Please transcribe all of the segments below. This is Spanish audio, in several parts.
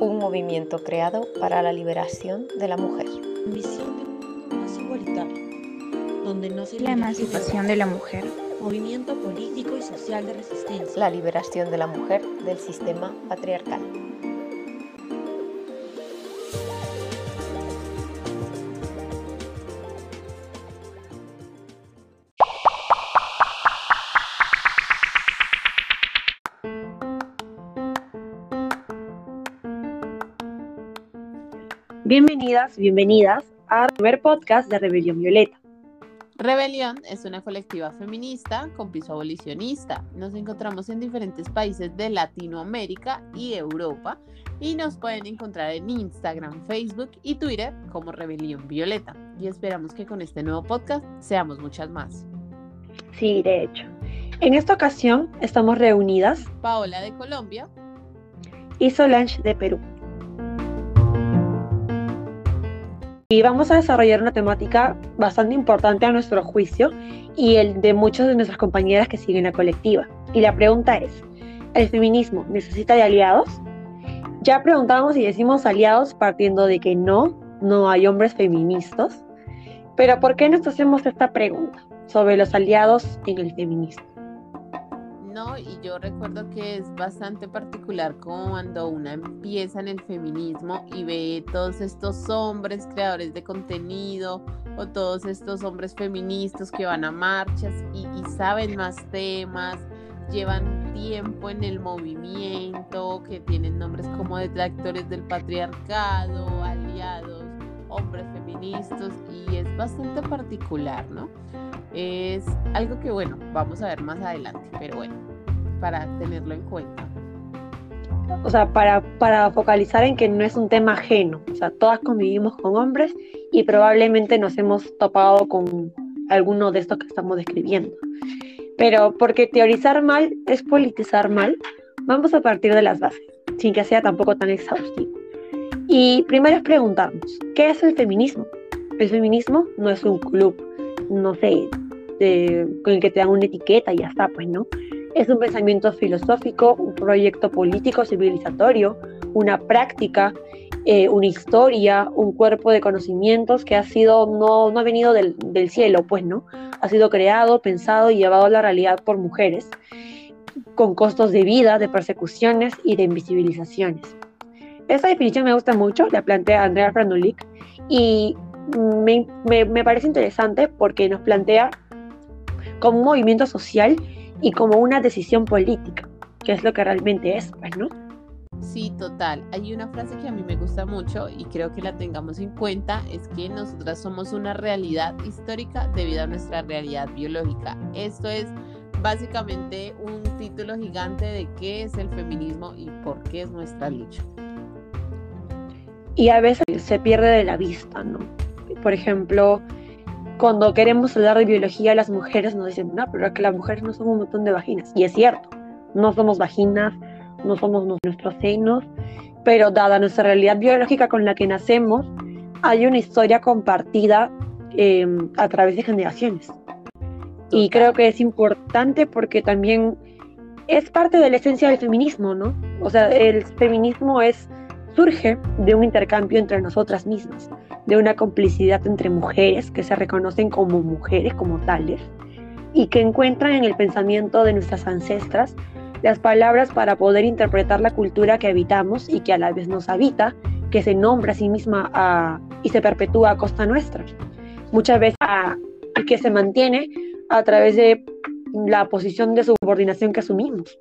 un movimiento creado para la liberación de la mujer. Visión de un mundo más igualitario, donde no se La emancipación de la mujer. movimiento político y social de resistencia. La liberación de la mujer del sistema patriarcal. Bienvenidas, bienvenidas al primer podcast de Rebelión Violeta. Rebelión es una colectiva feminista con piso abolicionista. Nos encontramos en diferentes países de Latinoamérica y Europa y nos pueden encontrar en Instagram, Facebook y Twitter como Rebelión Violeta. Y esperamos que con este nuevo podcast seamos muchas más. Sí, de hecho. En esta ocasión estamos reunidas Paola de Colombia, y Solange de Perú. Y vamos a desarrollar una temática bastante importante a nuestro juicio y el de muchas de nuestras compañeras que siguen la colectiva. Y la pregunta es, ¿el feminismo necesita de aliados? Ya preguntamos y decimos aliados partiendo de que no, no hay hombres feministas. Pero ¿por qué nos hacemos esta pregunta sobre los aliados en el feminismo? ¿No? Y yo recuerdo que es bastante particular cuando una empieza en el feminismo y ve todos estos hombres creadores de contenido o todos estos hombres feministas que van a marchas y, y saben más temas, llevan tiempo en el movimiento, que tienen nombres como detractores del patriarcado, aliados, hombres feministas y es bastante particular, ¿no? Es algo que, bueno, vamos a ver más adelante, pero bueno, para tenerlo en cuenta. O sea, para, para focalizar en que no es un tema ajeno. O sea, todas convivimos con hombres y probablemente nos hemos topado con alguno de estos que estamos describiendo. Pero porque teorizar mal es politizar mal, vamos a partir de las bases, sin que sea tampoco tan exhaustivo. Y primero es preguntarnos, ¿qué es el feminismo? El feminismo no es un club, no sé, con el que te dan una etiqueta y ya está, pues no. Es un pensamiento filosófico, un proyecto político civilizatorio, una práctica, eh, una historia, un cuerpo de conocimientos que ha sido, no, no ha venido del cielo, pues no. Ha sido creado, pensado y llevado a la realidad por mujeres, con costos de vida, de persecuciones y de invisibilizaciones. Esta definición me gusta mucho, la plantea Andrea Franulik, y me, me, me, parece interesante porque nos plantea como un movimiento social y como una decisión política, que es lo que realmente es, pues, ¿no? Sí, total. Hay una frase que a mí me gusta mucho y creo que la tengamos en cuenta, es que nosotras somos una realidad histórica debido a nuestra realidad biológica. Esto es básicamente un título gigante de qué es el feminismo y por qué es nuestra lucha. Y a veces se pierde de la vista, ¿no? Por ejemplo, cuando queremos hablar de biología, las mujeres nos dicen, no, pero es que las mujeres no somos un montón de vaginas. Y es cierto, no somos vaginas, no somos nuestros senos, pero dada nuestra realidad biológica con la que nacemos, hay una historia compartida eh, a través de generaciones. Y creo que es importante porque también es parte de la esencia del feminismo, ¿no? O sea, el feminismo es surge de un intercambio entre nosotras mismas, de una complicidad entre mujeres que se reconocen como mujeres, como tales, y que encuentran en el pensamiento de nuestras ancestras las palabras para poder interpretar la cultura que habitamos y que a la vez nos habita, que se nombra a sí misma y se perpetúa a costa nuestra. Muchas veces a, que se mantiene a través de la posición de subordinación que asumimos.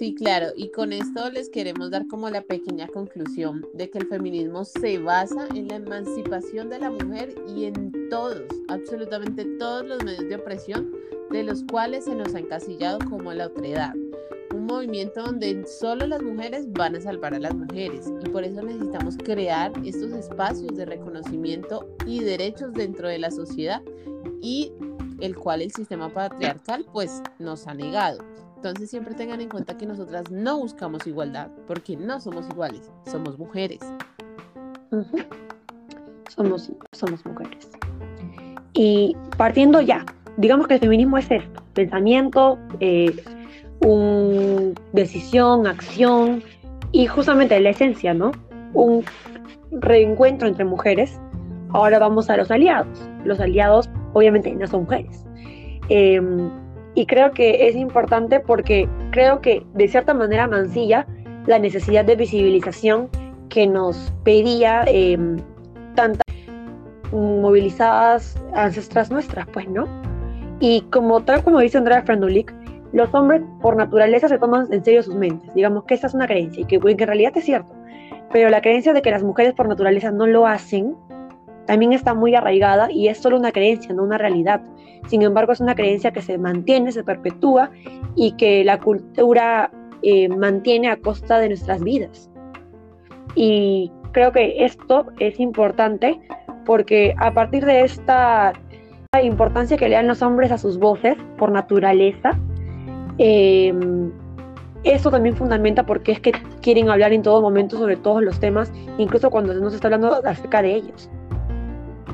Sí, claro, y con esto les queremos dar como la pequeña conclusión de que el feminismo se basa en la emancipación de la mujer y en todos, absolutamente todos los medios de opresión de los cuales se nos ha encasillado como la otredad. Un movimiento donde solo las mujeres van a salvar a las mujeres y por eso necesitamos crear estos espacios de reconocimiento y derechos dentro de la sociedad y el cual el sistema patriarcal pues nos ha negado. Entonces siempre tengan en cuenta que nosotras no buscamos igualdad porque no somos iguales, somos mujeres. Somos, somos mujeres. Y partiendo ya, digamos que el feminismo es esto, pensamiento, eh, un, decisión, acción, Y justamente la esencia, ¿no? Un reencuentro entre mujeres. Ahora vamos a los aliados. Los aliados obviamente no son mujeres. Em, y creo que es importante porque creo que de cierta manera mancilla la necesidad de visibilización que nos pedía em, tantas movilizadas ancestras nuestras, pues, ¿no? Y como tal como dice Andrea Frandulik, los hombres por naturaleza se toman en serio sus mentes. Digamos que esa es una creencia y que, que en realidad es cierto. Pero la creencia de que las mujeres por naturaleza no lo hacen también está muy arraigada y es solo una creencia, no una realidad. Sin embargo, es una creencia que se mantiene, se perpetúa y que la cultura eh, mantiene a costa de nuestras vidas. Y creo que esto es importante porque a partir de esta importancia que le dan los hombres a sus voces por naturaleza, eh, eso también fundamenta porque es que quieren hablar en todo momento sobre todos los temas, incluso cuando no se está hablando acerca de ellos.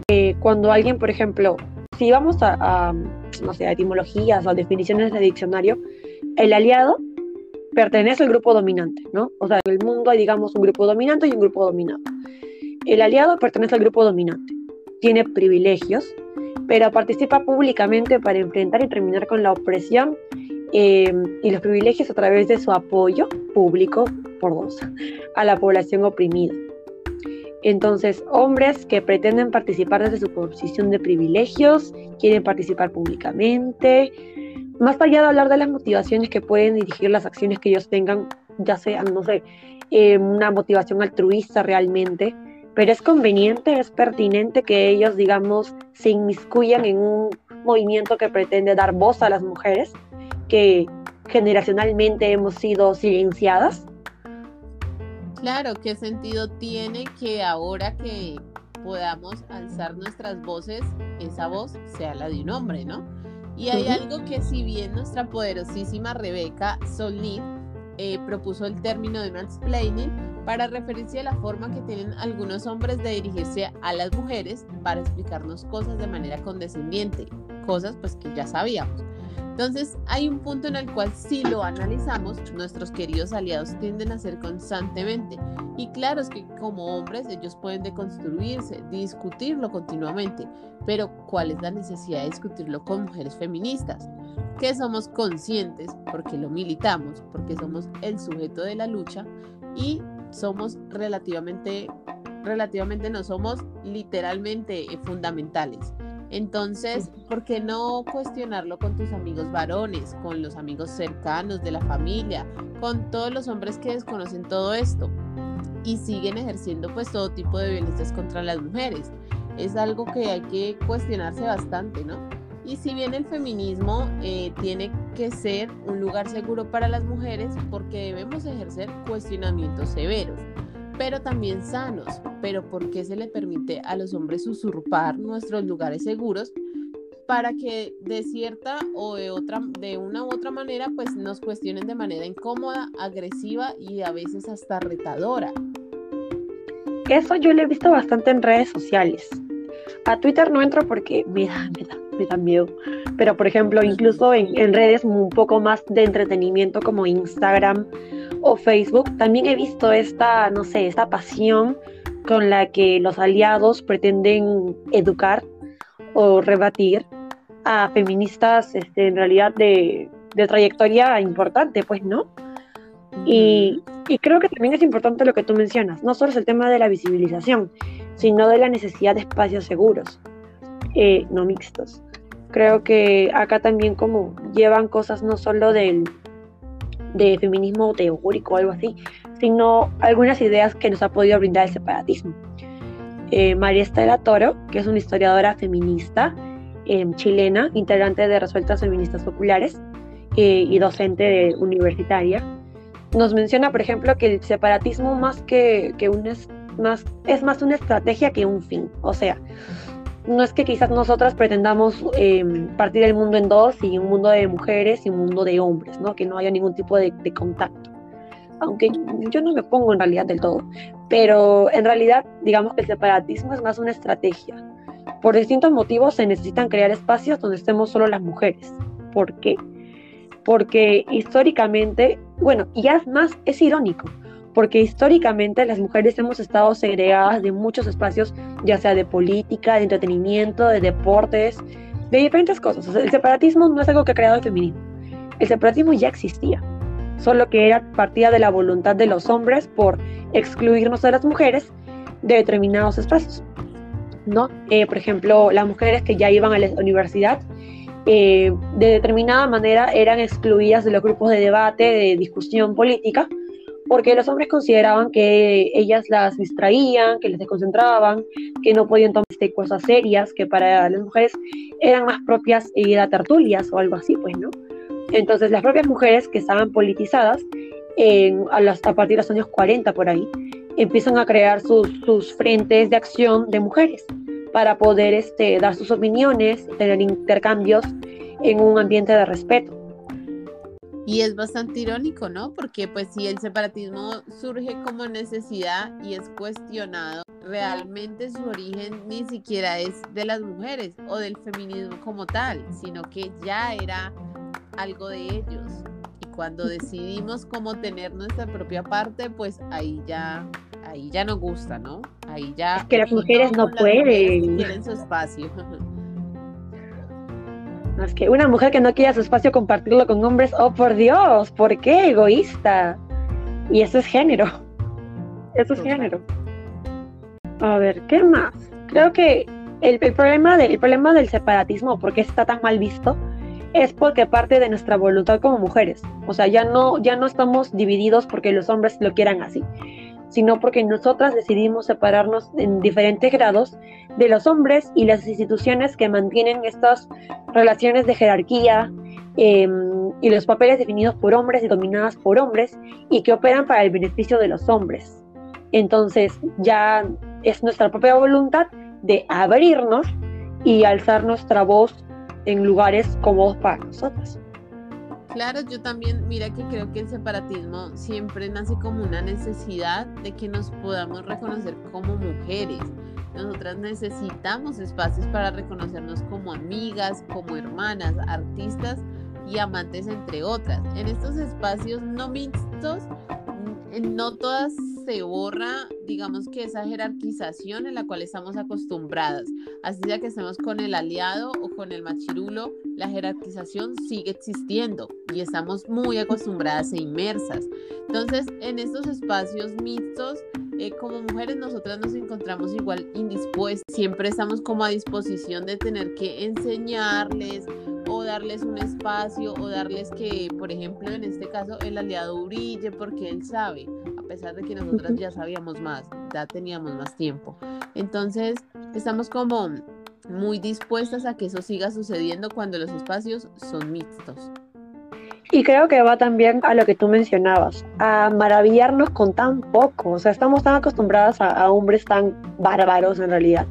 Eh, cuando alguien, por ejemplo, si vamos a, no sé, a etimologías o definiciones de diccionario, el aliado pertenece al grupo dominante, ¿no? O sea, en el mundo hay, digamos, un grupo dominante y un grupo dominado. El aliado pertenece al grupo dominante, tiene privilegios, pero participa públicamente para enfrentar y terminar con la opresión eh, y los privilegios a través de su apoyo público por dos a la población oprimida. Entonces, hombres que pretenden participar desde su posición de privilegios, quieren participar públicamente, más allá de hablar de las motivaciones que pueden dirigir las acciones que ellos tengan, ya sean, no sé, eh, una motivación altruista realmente, pero es conveniente, es pertinente que ellos, digamos, se inmiscuyan en un movimiento que pretende dar voz a las mujeres, que generacionalmente hemos sido silenciadas Claro, ¿qué sentido tiene que ahora que podamos alzar nuestras voces, esa voz sea la de un hombre, ¿no? Y hay algo que si bien nuestra poderosísima Rebeca Solnit eh, propuso el término de mansplaining para referirse a la forma que tienen algunos hombres de dirigirse a las mujeres para explicarnos cosas de manera condescendiente, cosas pues que ya sabíamos. Entonces, hay un punto en el cual si lo analizamos, nuestros queridos aliados tienden a hacer constantemente. Y claro, es que como hombres ellos pueden deconstruirse, discutirlo continuamente, pero ¿cuál es la necesidad de discutirlo con mujeres feministas? Que somos conscientes, porque lo militamos, porque somos el sujeto de la lucha y somos relativamente, relativamente no somos literalmente eh, fundamentales. Entonces, ¿por qué no cuestionarlo con tus amigos varones, con los amigos cercanos de la familia, con todos los hombres que desconocen todo esto y siguen ejerciendo pues todo tipo de violencias contra las mujeres? Es algo que hay que cuestionarse bastante, ¿no? Y si bien el feminismo eh, tiene que ser un lugar seguro para las mujeres, porque debemos ejercer cuestionamientos severos pero también sanos. Pero ¿por qué se le permite a los hombres usurpar nuestros lugares seguros para que de cierta o de otra, de una u otra manera, pues nos cuestionen de manera incómoda, agresiva y a veces hasta retadora? Eso yo lo he visto bastante en redes sociales. A Twitter no entro porque me da, me da, me da miedo. Pero por ejemplo, incluso en, en redes un poco más de entretenimiento como Instagram, o Facebook, también he visto esta, no sé, esta pasión con la que los aliados pretenden educar o rebatir a feministas este, en realidad de, trayectoria importante, pues, ¿no? Y, creo que también es importante lo que tú mencionas, no solo es el tema de la visibilización, sino de la necesidad de espacios seguros, eh, no mixtos. Creo que acá también como llevan cosas no solo del, de feminismo teórico o algo así, sino algunas ideas que nos ha podido brindar el separatismo. Eh, María Estela Toro, que es una historiadora feminista em, chilena, integrante de Resueltas Feministas Populares eh, y docente universitaria, nos menciona, por ejemplo, que el separatismo más que, que un es, más, es más una estrategia que un fin. O sea, no es que quizás nosotras pretendamos em, partir el mundo en dos y un mundo de mujeres y un mundo de hombres, ¿no? que no haya ningún tipo de, contacto. Aunque yo no me pongo en realidad del todo, pero en realidad digamos que el separatismo es más una estrategia. Por distintos motivos se necesitan crear espacios donde estemos solo las mujeres. ¿Por qué? Porque históricamente, bueno, y es más, es irónico, porque históricamente las mujeres hemos estado segregadas de muchos espacios, ya sea de política, de entretenimiento, de deportes, de diferentes cosas. el separatismo no es algo que ha creado el feminismo. El separatismo ya existía, solo que era partida de la voluntad de los hombres por excluirnos a las mujeres de determinados espacios. ¿no? Eh, por ejemplo, las mujeres que ya iban a la universidad, eh, de determinada manera eran excluidas de los grupos de debate, de discusión política, porque los hombres consideraban que ellas las distraían, que les desconcentraban, que no podían tomar este, cosas serias, que para las mujeres eran más propias ir a tertulias o algo así, pues, ¿no? Entonces, las propias mujeres que estaban politizadas a, partir de los años 40 por ahí, empiezan a crear sus, sus frentes de acción de mujeres para poder este, dar sus opiniones, tener intercambios en un ambiente de respeto. Y es bastante irónico, ¿no? Porque pues si el separatismo surge como necesidad y es cuestionado, realmente su origen ni siquiera es de las mujeres o del feminismo como tal, sino que ya era algo de ellos. Y cuando decidimos cómo tener nuestra propia parte, pues ahí ya ahí ya no gusta, ¿no? Ahí ya es que las mujeres no, pueden. Tienen su espacio. Es que una mujer que no quiere su espacio compartirlo con hombres, oh por Dios, ¿por qué? Egoísta. Y eso es género. Eso es género. A ver, ¿qué más? Creo que el, problema el problema del separatismo, ¿por qué está tan mal visto? Es porque parte de nuestra voluntad como mujeres. O sea, ya no, ya no estamos divididos porque los hombres lo quieran así, sino porque nosotras decidimos separarnos en diferentes grados de los hombres y las instituciones que mantienen estas relaciones de jerarquía em, y los papeles definidos por hombres y dominadas por hombres y que operan para el beneficio de los hombres. Entonces ya es nuestra propia voluntad de abrirnos y alzar nuestra voz en lugares cómodos para nosotros. Claro, yo también, mira que creo que el separatismo siempre nace como una necesidad de que nos podamos reconocer como mujeres. Nosotras necesitamos espacios para reconocernos como amigas, como hermanas, artistas y amantes, entre otras. En estos espacios no mixtos, no todas se borra, digamos que esa jerarquización en la cual estamos acostumbradas. Así sea que estemos con el aliado o con el machirulo, la jerarquización sigue existiendo y estamos muy acostumbradas e inmersas. Entonces, en estos espacios mixtos, eh, como mujeres nosotras nos encontramos igual indispuestas, siempre estamos como a disposición de tener que enseñarles o darles un espacio o darles que, por ejemplo, en este caso, el aliado brille porque él sabe, pesar de que nosotras ya sabíamos más, ya teníamos más tiempo. Entonces, estamos como muy dispuestas a que eso siga sucediendo cuando los espacios son mixtos. Y creo que va también a lo que tú mencionabas, a maravillarnos con tan poco. O sea, estamos tan acostumbradas a, hombres tan bárbaros en realidad,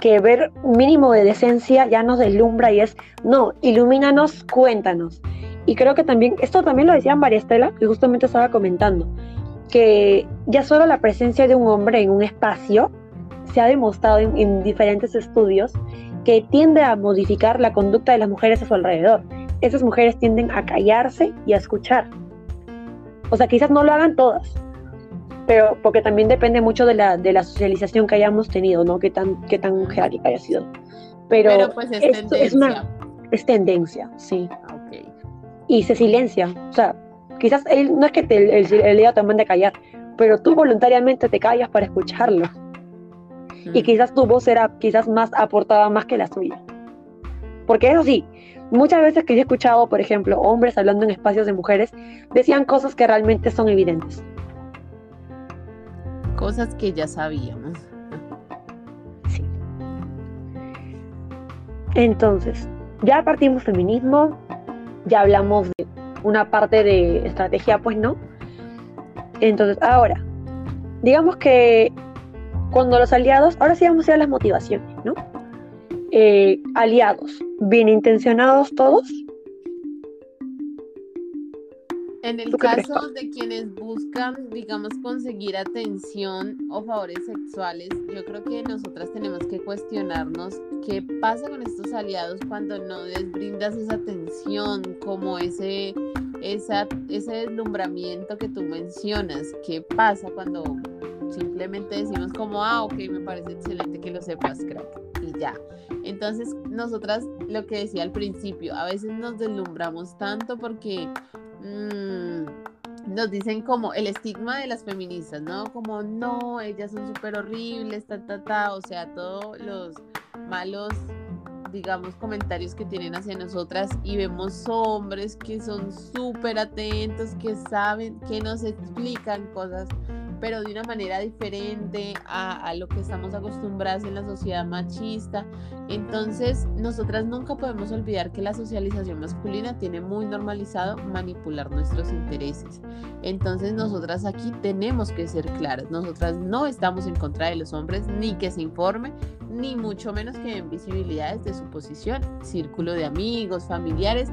que ver mínimo de decencia ya nos deslumbra y es, no, ilumínanos, cuéntanos. Y creo que también, esto también lo decía María Estela, que justamente estaba comentando, que ya solo la presencia de un hombre en un espacio se ha demostrado en, diferentes estudios que tiende a modificar la conducta de las mujeres a su alrededor. Esas mujeres tienden a callarse y a escuchar. O sea, quizás no lo hagan todas, pero porque también depende mucho de la, de la socialización que hayamos tenido, ¿no? Qué tan, qué tan jerárquica haya sido. Pero, pues es, tendencia. es, una, es tendencia, sí. Okay. Y se silencia. O sea, quizás él, no es que te, el, el, te mande a callar, pero tú voluntariamente te callas para escucharlo y quizás tu voz era quizás más aportada más que la suya. Porque eso sí, muchas veces que yo he escuchado, por ejemplo, hombres hablando en espacios de mujeres, decían cosas que realmente son evidentes. Cosas que ya sabíamos. Sí. Entonces, ya partimos feminismo, ya hablamos una parte de estrategia, pues no. Entonces, ahora, digamos que cuando los aliados, ahora sí vamos a ir a las motivaciones, ¿no? Eh, aliados, bien intencionados todos. En el caso de quienes buscan, digamos, conseguir atención o favores sexuales, yo creo que nosotras tenemos que cuestionarnos qué pasa con estos aliados cuando no les brindas esa atención, como ese, esa, ese deslumbramiento que tú mencionas. ¿Qué pasa cuando simplemente decimos como, ah, ok, me parece excelente que lo sepas, crack, y ya. Entonces, nosotras, lo que decía al principio, a veces nos deslumbramos tanto porque mmm, nos dicen como el estigma de las feministas, ¿no? Como, no, ellas son súper horribles, ta, ta, ta, o sea, todos los malos digamos, comentarios que tienen hacia nosotras y vemos hombres que son súper atentos, que saben, que nos explican cosas pero de una manera diferente a, lo que estamos acostumbrados en la sociedad machista. Entonces, nosotras nunca podemos olvidar que la socialización masculina tiene muy normalizado manipular nuestros intereses. Entonces, nosotras aquí tenemos que ser claras. Nosotras no estamos en contra de los hombres, ni que se informe, ni mucho menos que den visibilidades de su posición, círculo de amigos, familiares,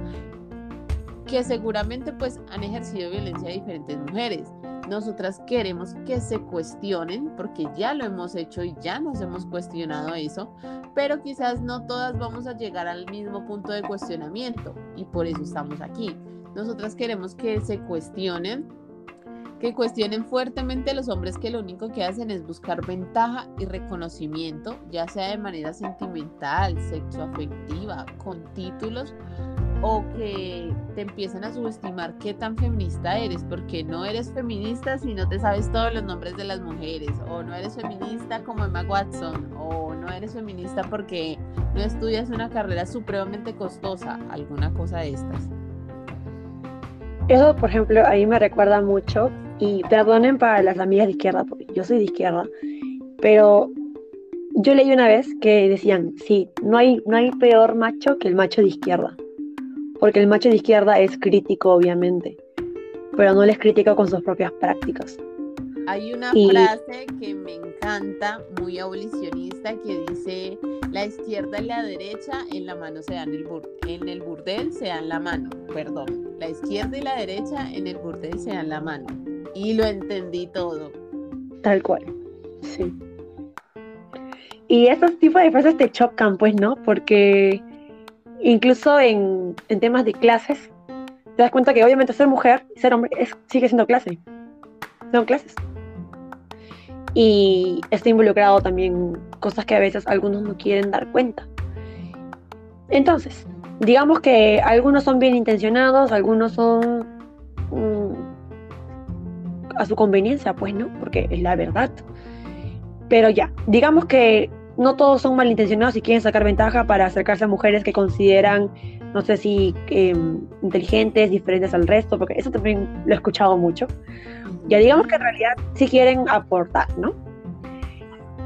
que seguramente pues han ejercido violencia a diferentes mujeres nosotras queremos que se cuestionen, porque ya lo hemos hecho y ya nos hemos cuestionado eso, pero quizás no todas vamos a llegar al mismo punto de cuestionamiento y por eso estamos aquí. Nosotras queremos que se cuestionen, que cuestionen fuertemente los hombres que lo único que hacen es buscar ventaja y reconocimiento, ya sea de manera sentimental, sexoafectiva, con títulos o que te empiezan a subestimar qué tan feminista eres, porque no eres feminista si no te sabes todos los nombres de las mujeres, o no eres feminista como Emma Watson, o no eres feminista porque no estudias una carrera supremamente costosa, alguna cosa de estas. Eso, por ejemplo, ahí me recuerda mucho, y perdonen para las amigas de izquierda, porque yo soy de izquierda, pero yo leí una vez que decían, sí, no hay, no hay peor macho que el macho de izquierda porque el macho de izquierda es crítico, obviamente, pero no les critica con sus propias prácticas. Hay una frase que me encanta, muy abolicionista, que dice, la izquierda y la derecha en la mano se dan el en el burdel se dan la mano, perdón, la izquierda y la derecha en el burdel se dan la mano. Y lo entendí todo. Tal cual, sí. Y esos tipos de frases te chocan, pues, ¿no? Porque incluso en, temas de clases, te das cuenta que obviamente ser mujer y ser hombre sigue siendo clase. Son clases. Y está involucrado también cosas que a veces algunos no quieren dar cuenta. Entonces, digamos que algunos son bien intencionados, algunos son mm, a su conveniencia, pues no, porque es la verdad. Pero ya, digamos que no todos son malintencionados y quieren sacar ventaja para acercarse a mujeres que consideran, no sé si em, inteligentes, diferentes al resto, porque eso también lo he escuchado mucho. Ya digamos que en realidad sí quieren aportar, ¿no?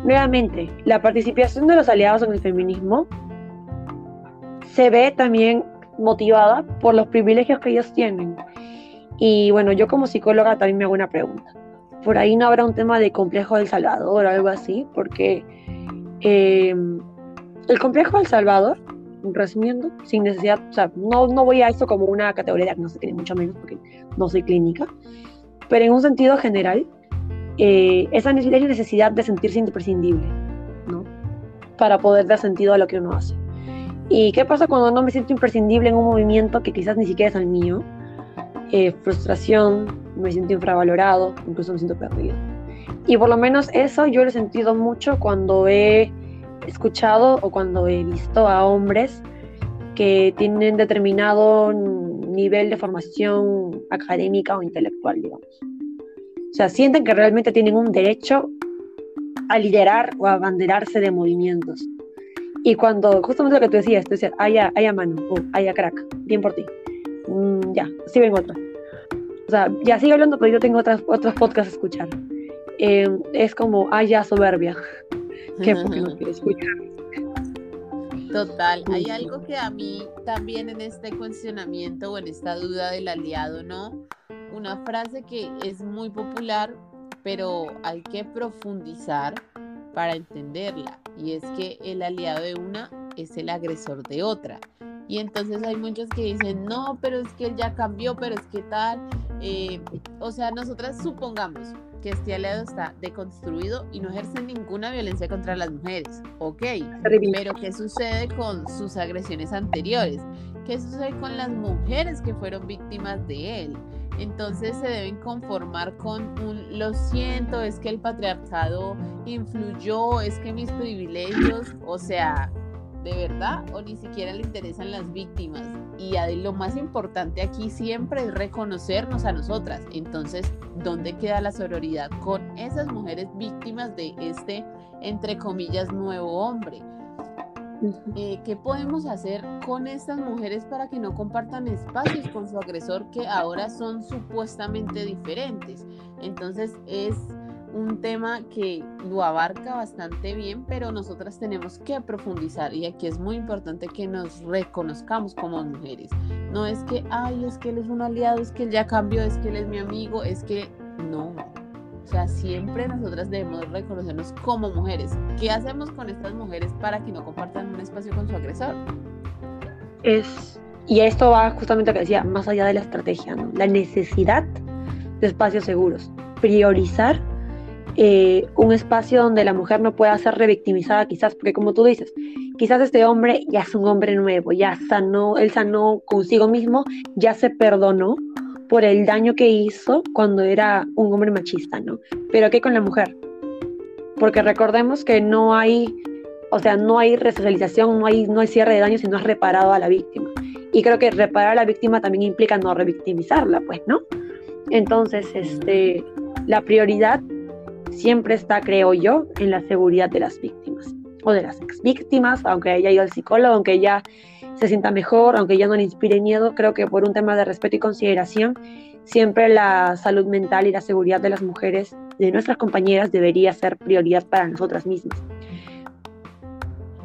Nuevamente, la participación de los aliados en el feminismo se ve también motivada por los privilegios que ellos tienen. Y bueno, yo como psicóloga también me hago una pregunta. Por ahí no habrá un tema de complejo del Salvador o algo así, porque Em, el complejo del Salvador, resumiendo, sin necesidad, o sea, no, no voy a esto como una categoría diagnóstica, ni mucho menos porque no soy clínica, pero en un sentido general, eh, esa necesidad es necesidad de sentirse imprescindible, ¿no? Para poder dar sentido a lo que uno hace. ¿Y qué pasa cuando no me siento imprescindible en un movimiento que quizás ni siquiera es el mío? Eh, frustración, me siento infravalorado, incluso me siento perdido. Y por lo menos eso yo lo he sentido mucho cuando he escuchado o cuando he visto a hombres que tienen determinado nivel de formación académica o intelectual, digamos. O sea, sienten que realmente tienen un derecho a liderar o a abanderarse de movimientos. Y cuando, justamente lo que tú decías, tú decías, haya, haya mano, o haya crack, bien por ti. Mm, ya, sí vengo otra. O sea, ya sigue hablando, pero yo tengo otras, otros podcasts a escuchar. Em, es como, ah, ya soberbia, que porque no quiero escuchar. Total, hay algo que a mí también en este cuestionamiento o en esta duda del aliado, ¿no? Una frase que es muy popular, pero hay que profundizar para entenderla, y es que el aliado de una es el agresor de otra. Y entonces hay muchos que dicen, no, pero es que él ya cambió, pero es que tal, eh, o sea, nosotras supongamos que este aliado está deconstruido y no ejerce ninguna violencia contra las mujeres, ok, pero ¿qué sucede con sus agresiones anteriores? ¿Qué sucede con las mujeres que fueron víctimas de él? Entonces se deben conformar con un, lo siento, es que el patriarcado influyó, es que mis privilegios, o sea, de verdad o ni siquiera le interesan las víctimas. Y lo más importante aquí siempre es reconocernos a nosotras. Entonces, ¿dónde queda la sororidad con esas mujeres víctimas de este, entre comillas, nuevo hombre? Eh, ¿Qué podemos hacer con estas mujeres para que no compartan espacios con su agresor que ahora son supuestamente diferentes? Entonces es un tema que lo abarca bastante bien, pero nosotras tenemos que profundizar y aquí es muy importante que nos reconozcamos como mujeres. No es que, ay, es que él es un aliado, es que él ya cambió, es que él es mi amigo, es que no. O sea, siempre nosotras debemos reconocernos como mujeres. ¿Qué hacemos con estas mujeres para que no compartan un espacio con su agresor? Es, y esto va justamente a lo que decía, más allá de la estrategia, ¿no? La necesidad de espacios seguros. Priorizar eh, un espacio donde la mujer no pueda ser revictimizada quizás, porque como tú dices, quizás este hombre ya es un hombre nuevo, ya sanó, él sanó consigo mismo, ya se perdonó por el daño que hizo cuando era un hombre machista, ¿no? Pero ¿qué con la mujer? Porque recordemos que no hay, o sea, no hay resocialización, no hay, no hay cierre de daño si no es reparado a la víctima. Y creo que reparar a la víctima también implica no revictimizarla, pues, ¿no? Entonces, este, la prioridad siempre está, creo yo, en la seguridad de las víctimas o de las ex víctimas, aunque haya ido al psicólogo, aunque ella se sienta mejor, aunque ya no le inspire miedo, creo que por un tema de respeto y consideración, siempre la salud mental y la seguridad de las mujeres, de nuestras compañeras, debería ser prioridad para nosotras mismas.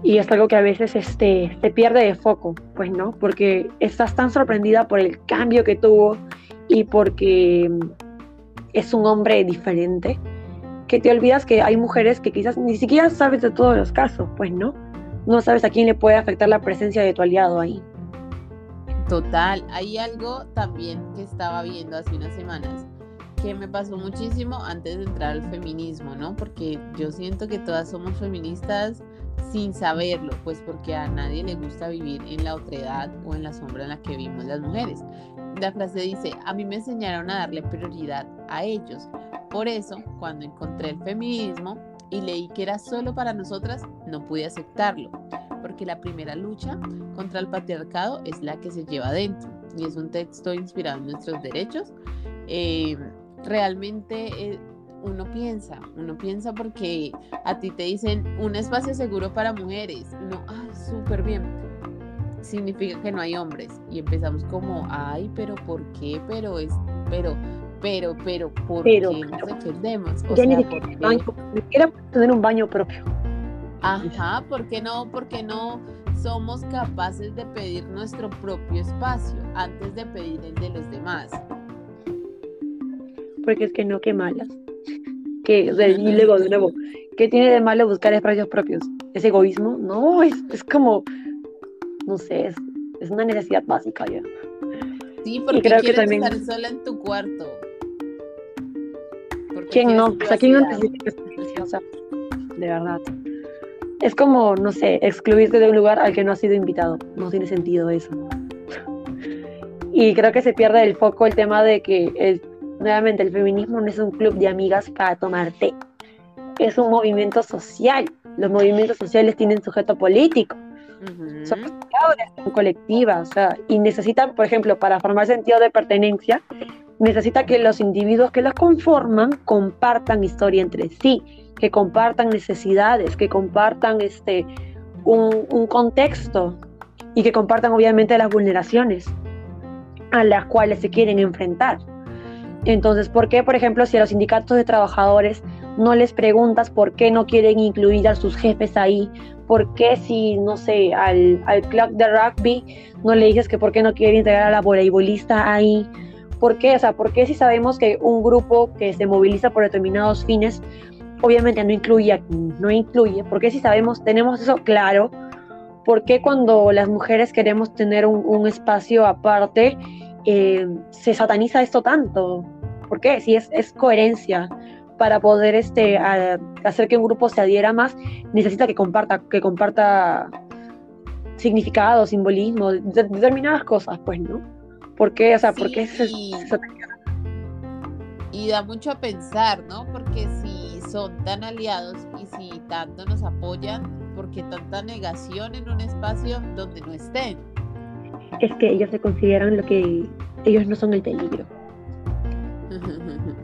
Y es algo que a veces este, se pierde de foco, pues no, porque estás tan sorprendida por el cambio que tuvo y porque es un hombre diferente, que te olvidas que hay mujeres que quizás ni siquiera sabes de todos los casos, pues no. No sabes a quién le puede afectar la presencia de tu aliado ahí. Total, hay algo también que estaba viendo hace unas semanas que me pasó muchísimo antes de entrar al feminismo, ¿no? Porque yo siento que todas somos feministas sin saberlo, pues porque a nadie le gusta vivir en la otredad o en la sombra en la que vivimos las mujeres. La frase dice, a mí me enseñaron a darle prioridad a ellos, por eso, cuando encontré el feminismo y leí que era solo para nosotras, no pude aceptarlo, porque la primera lucha contra el patriarcado es la que se lleva adentro y es un texto inspirado en nuestros derechos. Eh, realmente eh, uno piensa, uno piensa porque a ti te dicen un espacio seguro para mujeres, no, ay, súper bien, significa que no hay hombres y empezamos como, ay, pero ¿por qué? Pero es, pero pero, pero, ¿por qué nos defendemos? O ya ni siquiera tener un baño propio. Ajá, ¿por qué no? Porque no somos capaces de pedir nuestro propio espacio antes de pedir el de los demás. Porque es que no, qué malas. Que, y luego, de nuevo, ¿qué tiene de malo buscar espacios propios? ¿Es egoísmo? No, es, es como, no sé, es, es una necesidad básica ya. Sí, porque creo quieres que también... estar sola en tu cuarto. ¿Quién no? O sea, ¿quién no necesita de verdad. Es como, no sé, excluirte de un lugar al que no has sido invitado. No tiene sentido eso. Y creo que se pierde el foco el tema de que, nuevamente, el feminismo no es un club de amigas para tomar té. Es un movimiento social. Los movimientos sociales tienen sujeto político. Son son colectivas, o sea, y necesitan, por ejemplo, para formar sentido de pertenencia, necesita que los individuos que los conforman compartan historia entre sí, que compartan necesidades, que compartan este, un, contexto y que compartan obviamente las vulneraciones a las cuales se quieren enfrentar. Entonces, ¿por qué, por ejemplo, si a los sindicatos de trabajadores no les preguntas por qué no quieren incluir a sus jefes ahí? ¿Por qué si, no sé, al, al club de rugby no le dices que por qué no quiere integrar a la voleibolista ahí? ¿Por qué? O sea, ¿por qué si sabemos que un grupo que se moviliza por determinados fines, obviamente no incluye, no incluye? ¿Por qué si sabemos, tenemos eso claro? ¿Por qué cuando las mujeres queremos tener un, espacio aparte eh, se sataniza esto tanto? ¿Por qué? Si es, es coherencia para poder este, hacer que un grupo se adhiera más, necesita que comparta, que comparta significado, simbolismo, determinadas cosas, pues, ¿no? ¿Por qué? O sea, ¿por qué se, Y da mucho a pensar, ¿no? Porque si son tan aliados y si tanto nos apoyan, ¿por qué tanta negación en un espacio donde no estén? Es que ellos se consideran lo que ellos no son el peligro.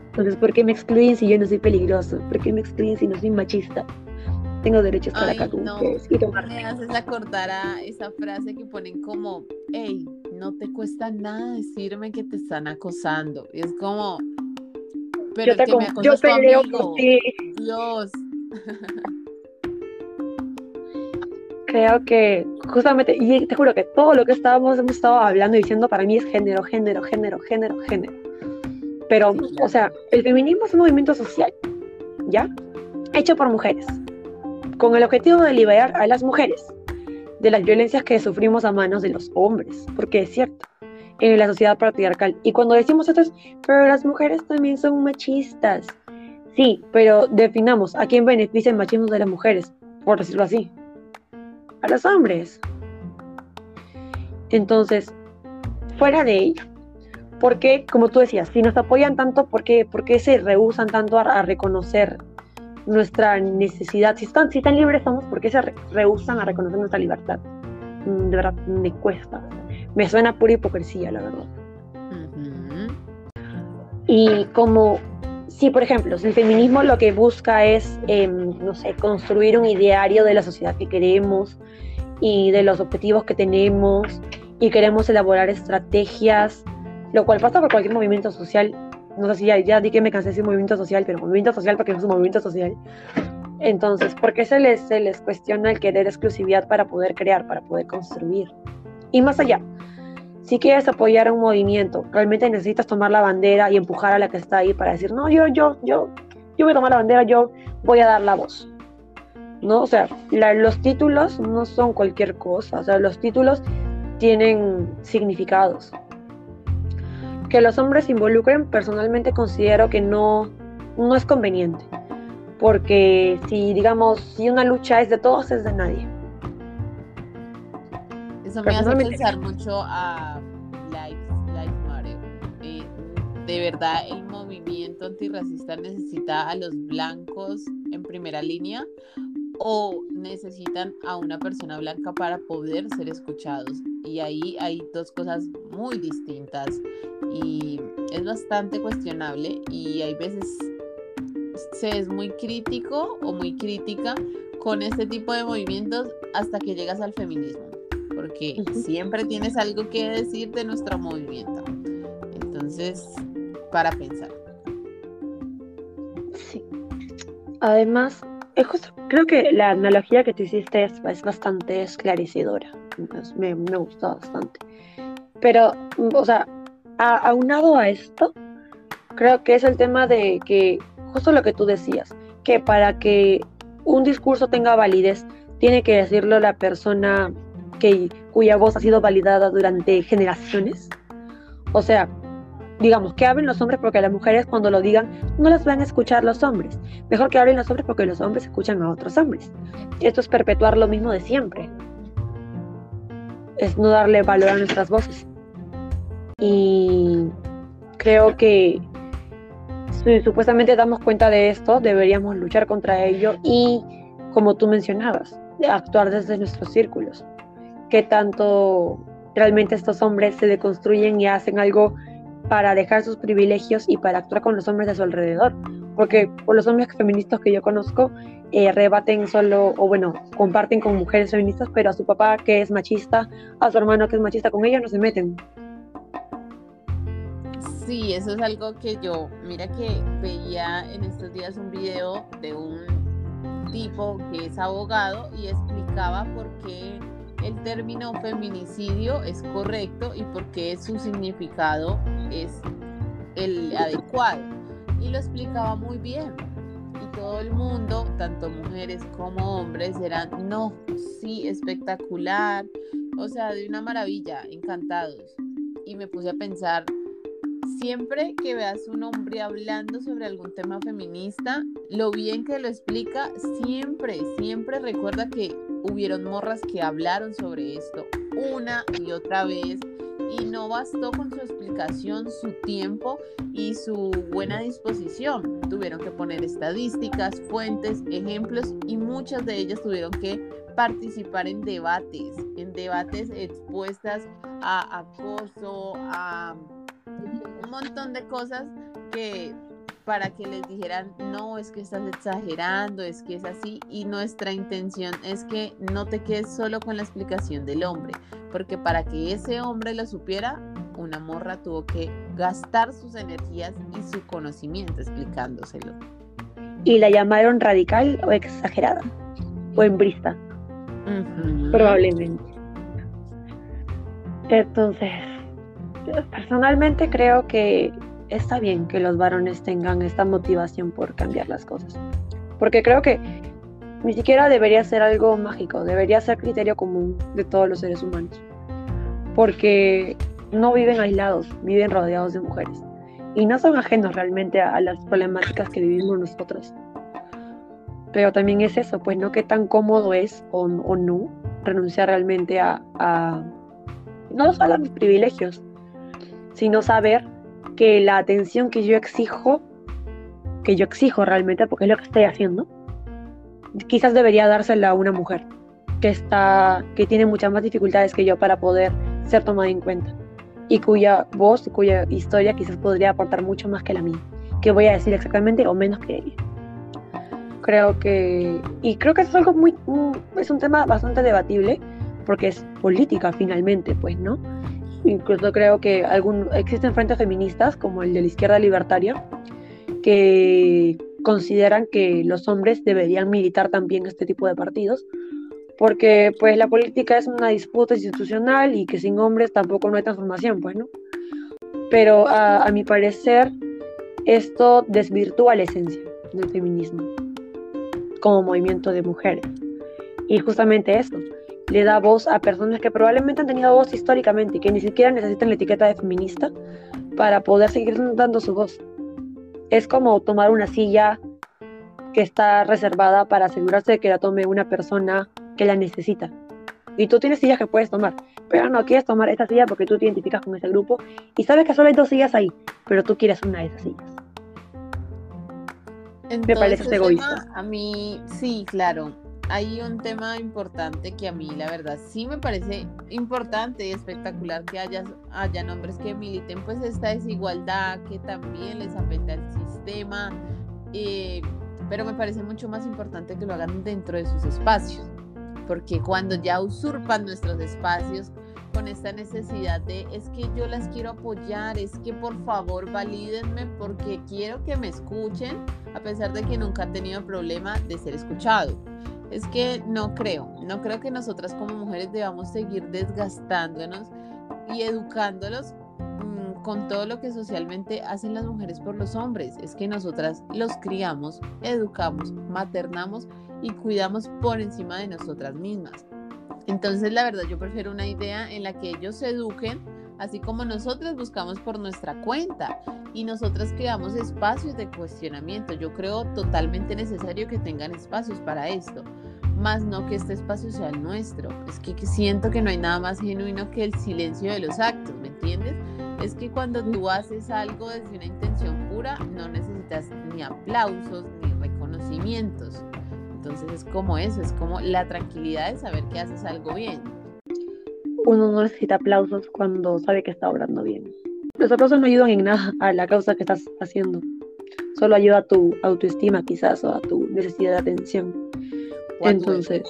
Entonces, ¿por qué me excluyen si yo no soy peligroso? ¿Por qué me excluyen si no soy machista? Tengo derechos para acá no, y tomar. Me haces acordar a esa frase que ponen como, hey, no te cuesta nada decirme que te están acosando. Es como, pero yo, te, que me yo peleo. Dios. Creo que justamente, y te juro que todo lo que estábamos, hemos estado hablando y diciendo para mí es género, género, género, género, género. Pero, o sea, el feminismo es un movimiento social, ¿ya? Hecho por mujeres, con el objetivo de liberar a las mujeres de las violencias que sufrimos a manos de los hombres, porque es cierto, en la sociedad patriarcal. Y cuando decimos esto es, pero las mujeres también son machistas. Sí, pero definamos a quién beneficia el machismo de las mujeres, por decirlo así. A los hombres. Entonces, fuera de ello, porque, como tú decías, si nos apoyan tanto, ¿por qué, se rehusan tanto a, reconocer nuestra necesidad? Si están, si tan libres somos, ¿por qué se rehusan a reconocer nuestra libertad? Mm, de verdad, me cuesta. Me suena pura hipocresía, la verdad. Y como, si por ejemplo, si el feminismo lo que busca es, em, no sé, construir un ideario de la sociedad que queremos y de los objetivos que tenemos y queremos elaborar estrategias lo cual pasa por cualquier movimiento social. No sé si ya, ya di que me cansé de decir movimiento social, pero movimiento social porque no es un movimiento social. Entonces, ¿por qué se les, se les cuestiona el querer exclusividad para poder crear, para poder construir? Y más allá, si quieres apoyar un movimiento, realmente necesitas tomar la bandera y empujar a la que está ahí para decir, no, yo, yo, yo, yo voy a tomar la bandera, yo voy a dar la voz. ¿No? O sea, los títulos no son cualquier cosa, o sea, los títulos tienen significados que los hombres se involucren, personalmente considero que no, no es conveniente. Porque si, digamos, si una lucha es de todos, es de nadie. Eso me hace pensar mucho a Life, Matter. Eh, de verdad, el movimiento antirracista necesita a los blancos en primera línea o necesitan a una persona blanca para poder ser escuchados. Y ahí hay dos cosas muy distintas y es bastante cuestionable y hay veces se es muy crítico o muy crítica con este tipo de movimientos hasta que llegas al feminismo, porque siempre tienes algo que decir de nuestro movimiento. Entonces, para pensar. Sí. Además, creo que la analogía que tú hiciste es, bastante esclarecedora. me, me gustó bastante. Pero, o sea, aunado a esto, creo que es el tema de que, justo lo que tú decías, que para que un discurso tenga validez, tiene que decirlo la persona que, cuya voz ha sido validada durante generaciones. O sea, digamos, que hablen los hombres porque las mujeres cuando lo digan no las van a escuchar los hombres. Mejor que hablen los hombres porque los hombres escuchan a otros hombres. Esto es perpetuar lo mismo de siempre. Es no darle valor a nuestras voces. Y creo que si supuestamente damos cuenta de esto, deberíamos luchar contra ello y, como tú mencionabas, actuar desde nuestros círculos. Que tanto realmente estos hombres se deconstruyen y hacen algo para dejar sus privilegios y para actuar con los hombres de su alrededor. Porque por los hombres feministas que yo conozco, eh, rebaten solo, o bueno, comparten con mujeres feministas, pero a su papá que es machista, a su hermano que es machista, con ella no se meten. Sí, eso es algo que yo, mira que veía en estos días un video de un tipo que es abogado y explicaba por qué el término feminicidio es correcto y por qué su significado es el adecuado. Y lo explicaba muy bien. Y todo el mundo, tanto mujeres como hombres, eran, no, sí, espectacular, o sea, de una maravilla, encantados y me puse a pensar, siempre que veas un hombre hablando sobre algún tema feminista, lo bien que lo explica, siempre, siempre recuerda que hubieron morras que hablaron sobre esto una y otra vez y no bastó con su explicación, su tiempo y su buena disposición. Tuvieron que poner estadísticas, fuentes, ejemplos y muchas de ellas tuvieron que participar en debates, en debates expuestas a acoso, a un montón de cosas que para que les dijeran, no, es que estás exagerando, es que es así, y nuestra intención es que no te quedes solo con la explicación del hombre, porque para que ese hombre lo supiera, una morra tuvo que gastar sus energías y su conocimiento explicándoselo. Y la llamaron radical o exagerada, o hembrista, probablemente. Entonces, personalmente creo que está bien que los varones tengan esta motivación por cambiar las cosas. Porque creo que ni siquiera debería ser algo mágico, debería ser criterio común de todos los seres humanos. Porque no viven aislados, viven rodeados de mujeres. Y no son ajenos realmente a, las problemáticas que vivimos nosotros. Pero también es eso, pues no qué tan cómodo es o, no renunciar realmente a, a no solo a mis privilegios, sino saber que la atención que yo exijo, que yo exijo realmente, porque es lo que estoy haciendo, quizás debería dársela a una mujer que está, que tiene muchas más dificultades que yo para poder ser tomada en cuenta y cuya voz, cuya historia quizás podría aportar mucho más que la mía, que voy a decir exactamente o menos que ella. Creo que, y creo que es algo muy, es un tema bastante debatible, porque es política finalmente, pues, ¿no? Incluso creo que algún, existen frentes feministas, como el de la izquierda libertaria, que consideran que los hombres deberían militar también este tipo de partidos, porque pues la política es una disputa institucional y que sin hombres tampoco no hay transformación, pues. Pero a, a mi parecer, esto desvirtúa la esencia del feminismo como movimiento de mujeres. Y justamente eso, le da voz a personas que probablemente han tenido voz históricamente y que ni siquiera necesitan la etiqueta de feminista para poder seguir dando su voz. Es como tomar una silla que está reservada para asegurarse de que la tome una persona que la necesita. Y tú tienes sillas que puedes tomar, pero no quieres tomar esta silla porque tú te identificas con ese grupo y sabes que solo hay dos sillas ahí, pero tú quieres una de esas sillas. Me parece egoísta. A mí, sí, claro hay un tema importante que a mí la verdad sí me parece importante y espectacular que haya, hayan hombres que militen pues esta desigualdad que también les afecta al sistema, eh, pero me parece mucho más importante que lo hagan dentro de sus espacios, porque cuando ya usurpan nuestros espacios con esta necesidad de es que yo las quiero apoyar, es que por favor valídenme porque quiero que me escuchen, a pesar de que nunca han tenido problema de ser escuchado es que no creo, no creo que nosotras como mujeres debamos seguir desgastándonos y educándolos mm, con todo lo que socialmente hacen las mujeres por los hombres. Es que nosotras los criamos, educamos, maternamos y cuidamos por encima de nosotras mismas. Entonces, la verdad, yo prefiero una idea en la que ellos se eduquen, así como nosotras buscamos por nuestra cuenta y nosotras creamos espacios de cuestionamiento. Yo creo totalmente necesario que tengan espacios para esto, más no que este espacio sea el nuestro. Es que siento que no hay nada más genuino que el silencio de los actos, ¿me entiendes? Es que cuando tú haces algo desde una intención pura, no necesitas ni aplausos ni reconocimientos. Entonces es como eso, es como la tranquilidad de saber que haces algo bien. Uno no necesita aplausos cuando sabe que está obrando bien. Los aplausos no ayudan en nada a la causa que estás haciendo. Solo ayuda a tu autoestima quizás o a tu necesidad de atención. Entonces,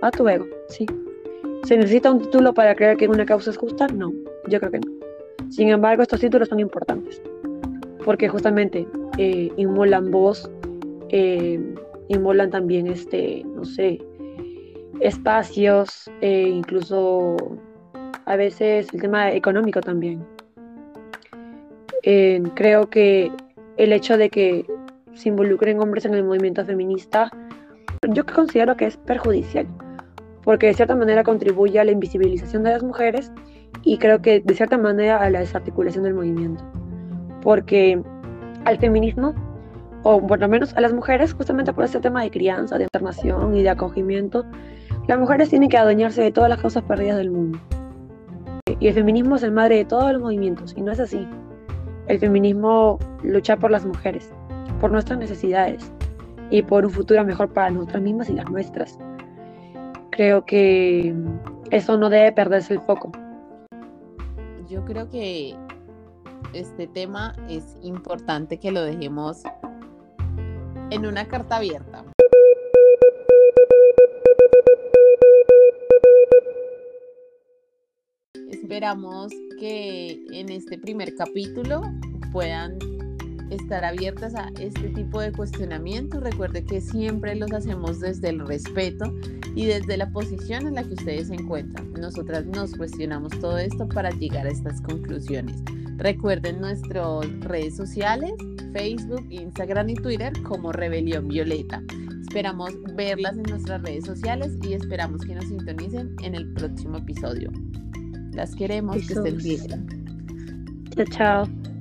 a tu ego, sí. ¿Se necesita un título para creer que una causa es justa? No, yo creo que no. Sin embargo, estos títulos son importantes porque justamente eh, inmolan voz, eh, inmolan también, este, no sé, espacios, e incluso a veces el tema económico también creo que el hecho de que se involucren hombres en el movimiento feminista, yo considero que es perjudicial, porque de cierta manera contribuye a la invisibilización de las mujeres y creo que de cierta manera a la desarticulación del movimiento. Porque al feminismo, o por lo menos a las mujeres, justamente por este tema de crianza, de internación y de acogimiento, las mujeres tienen que adueñarse de todas las causas perdidas del mundo. Y el feminismo es el madre de todos los movimientos, y no es así. El feminismo lucha por las mujeres, por nuestras necesidades y por un futuro mejor para nosotras mismas y las nuestras. Creo que eso no debe perderse el foco. Yo creo que este tema es importante que lo dejemos en una carta abierta. Esperamos que en este primer capítulo puedan estar abiertas a este tipo de cuestionamientos. Recuerde que siempre los hacemos desde el respeto y desde la posición en la que ustedes se encuentran. Nosotras nos cuestionamos todo esto para llegar a estas conclusiones. Recuerden nuestras redes sociales, Facebook, Instagram y Twitter como Rebelión Violeta. Esperamos verlas en nuestras redes sociales y esperamos que nos sintonicen en el próximo episodio. Las queremos, que estén bien. Chao, chao.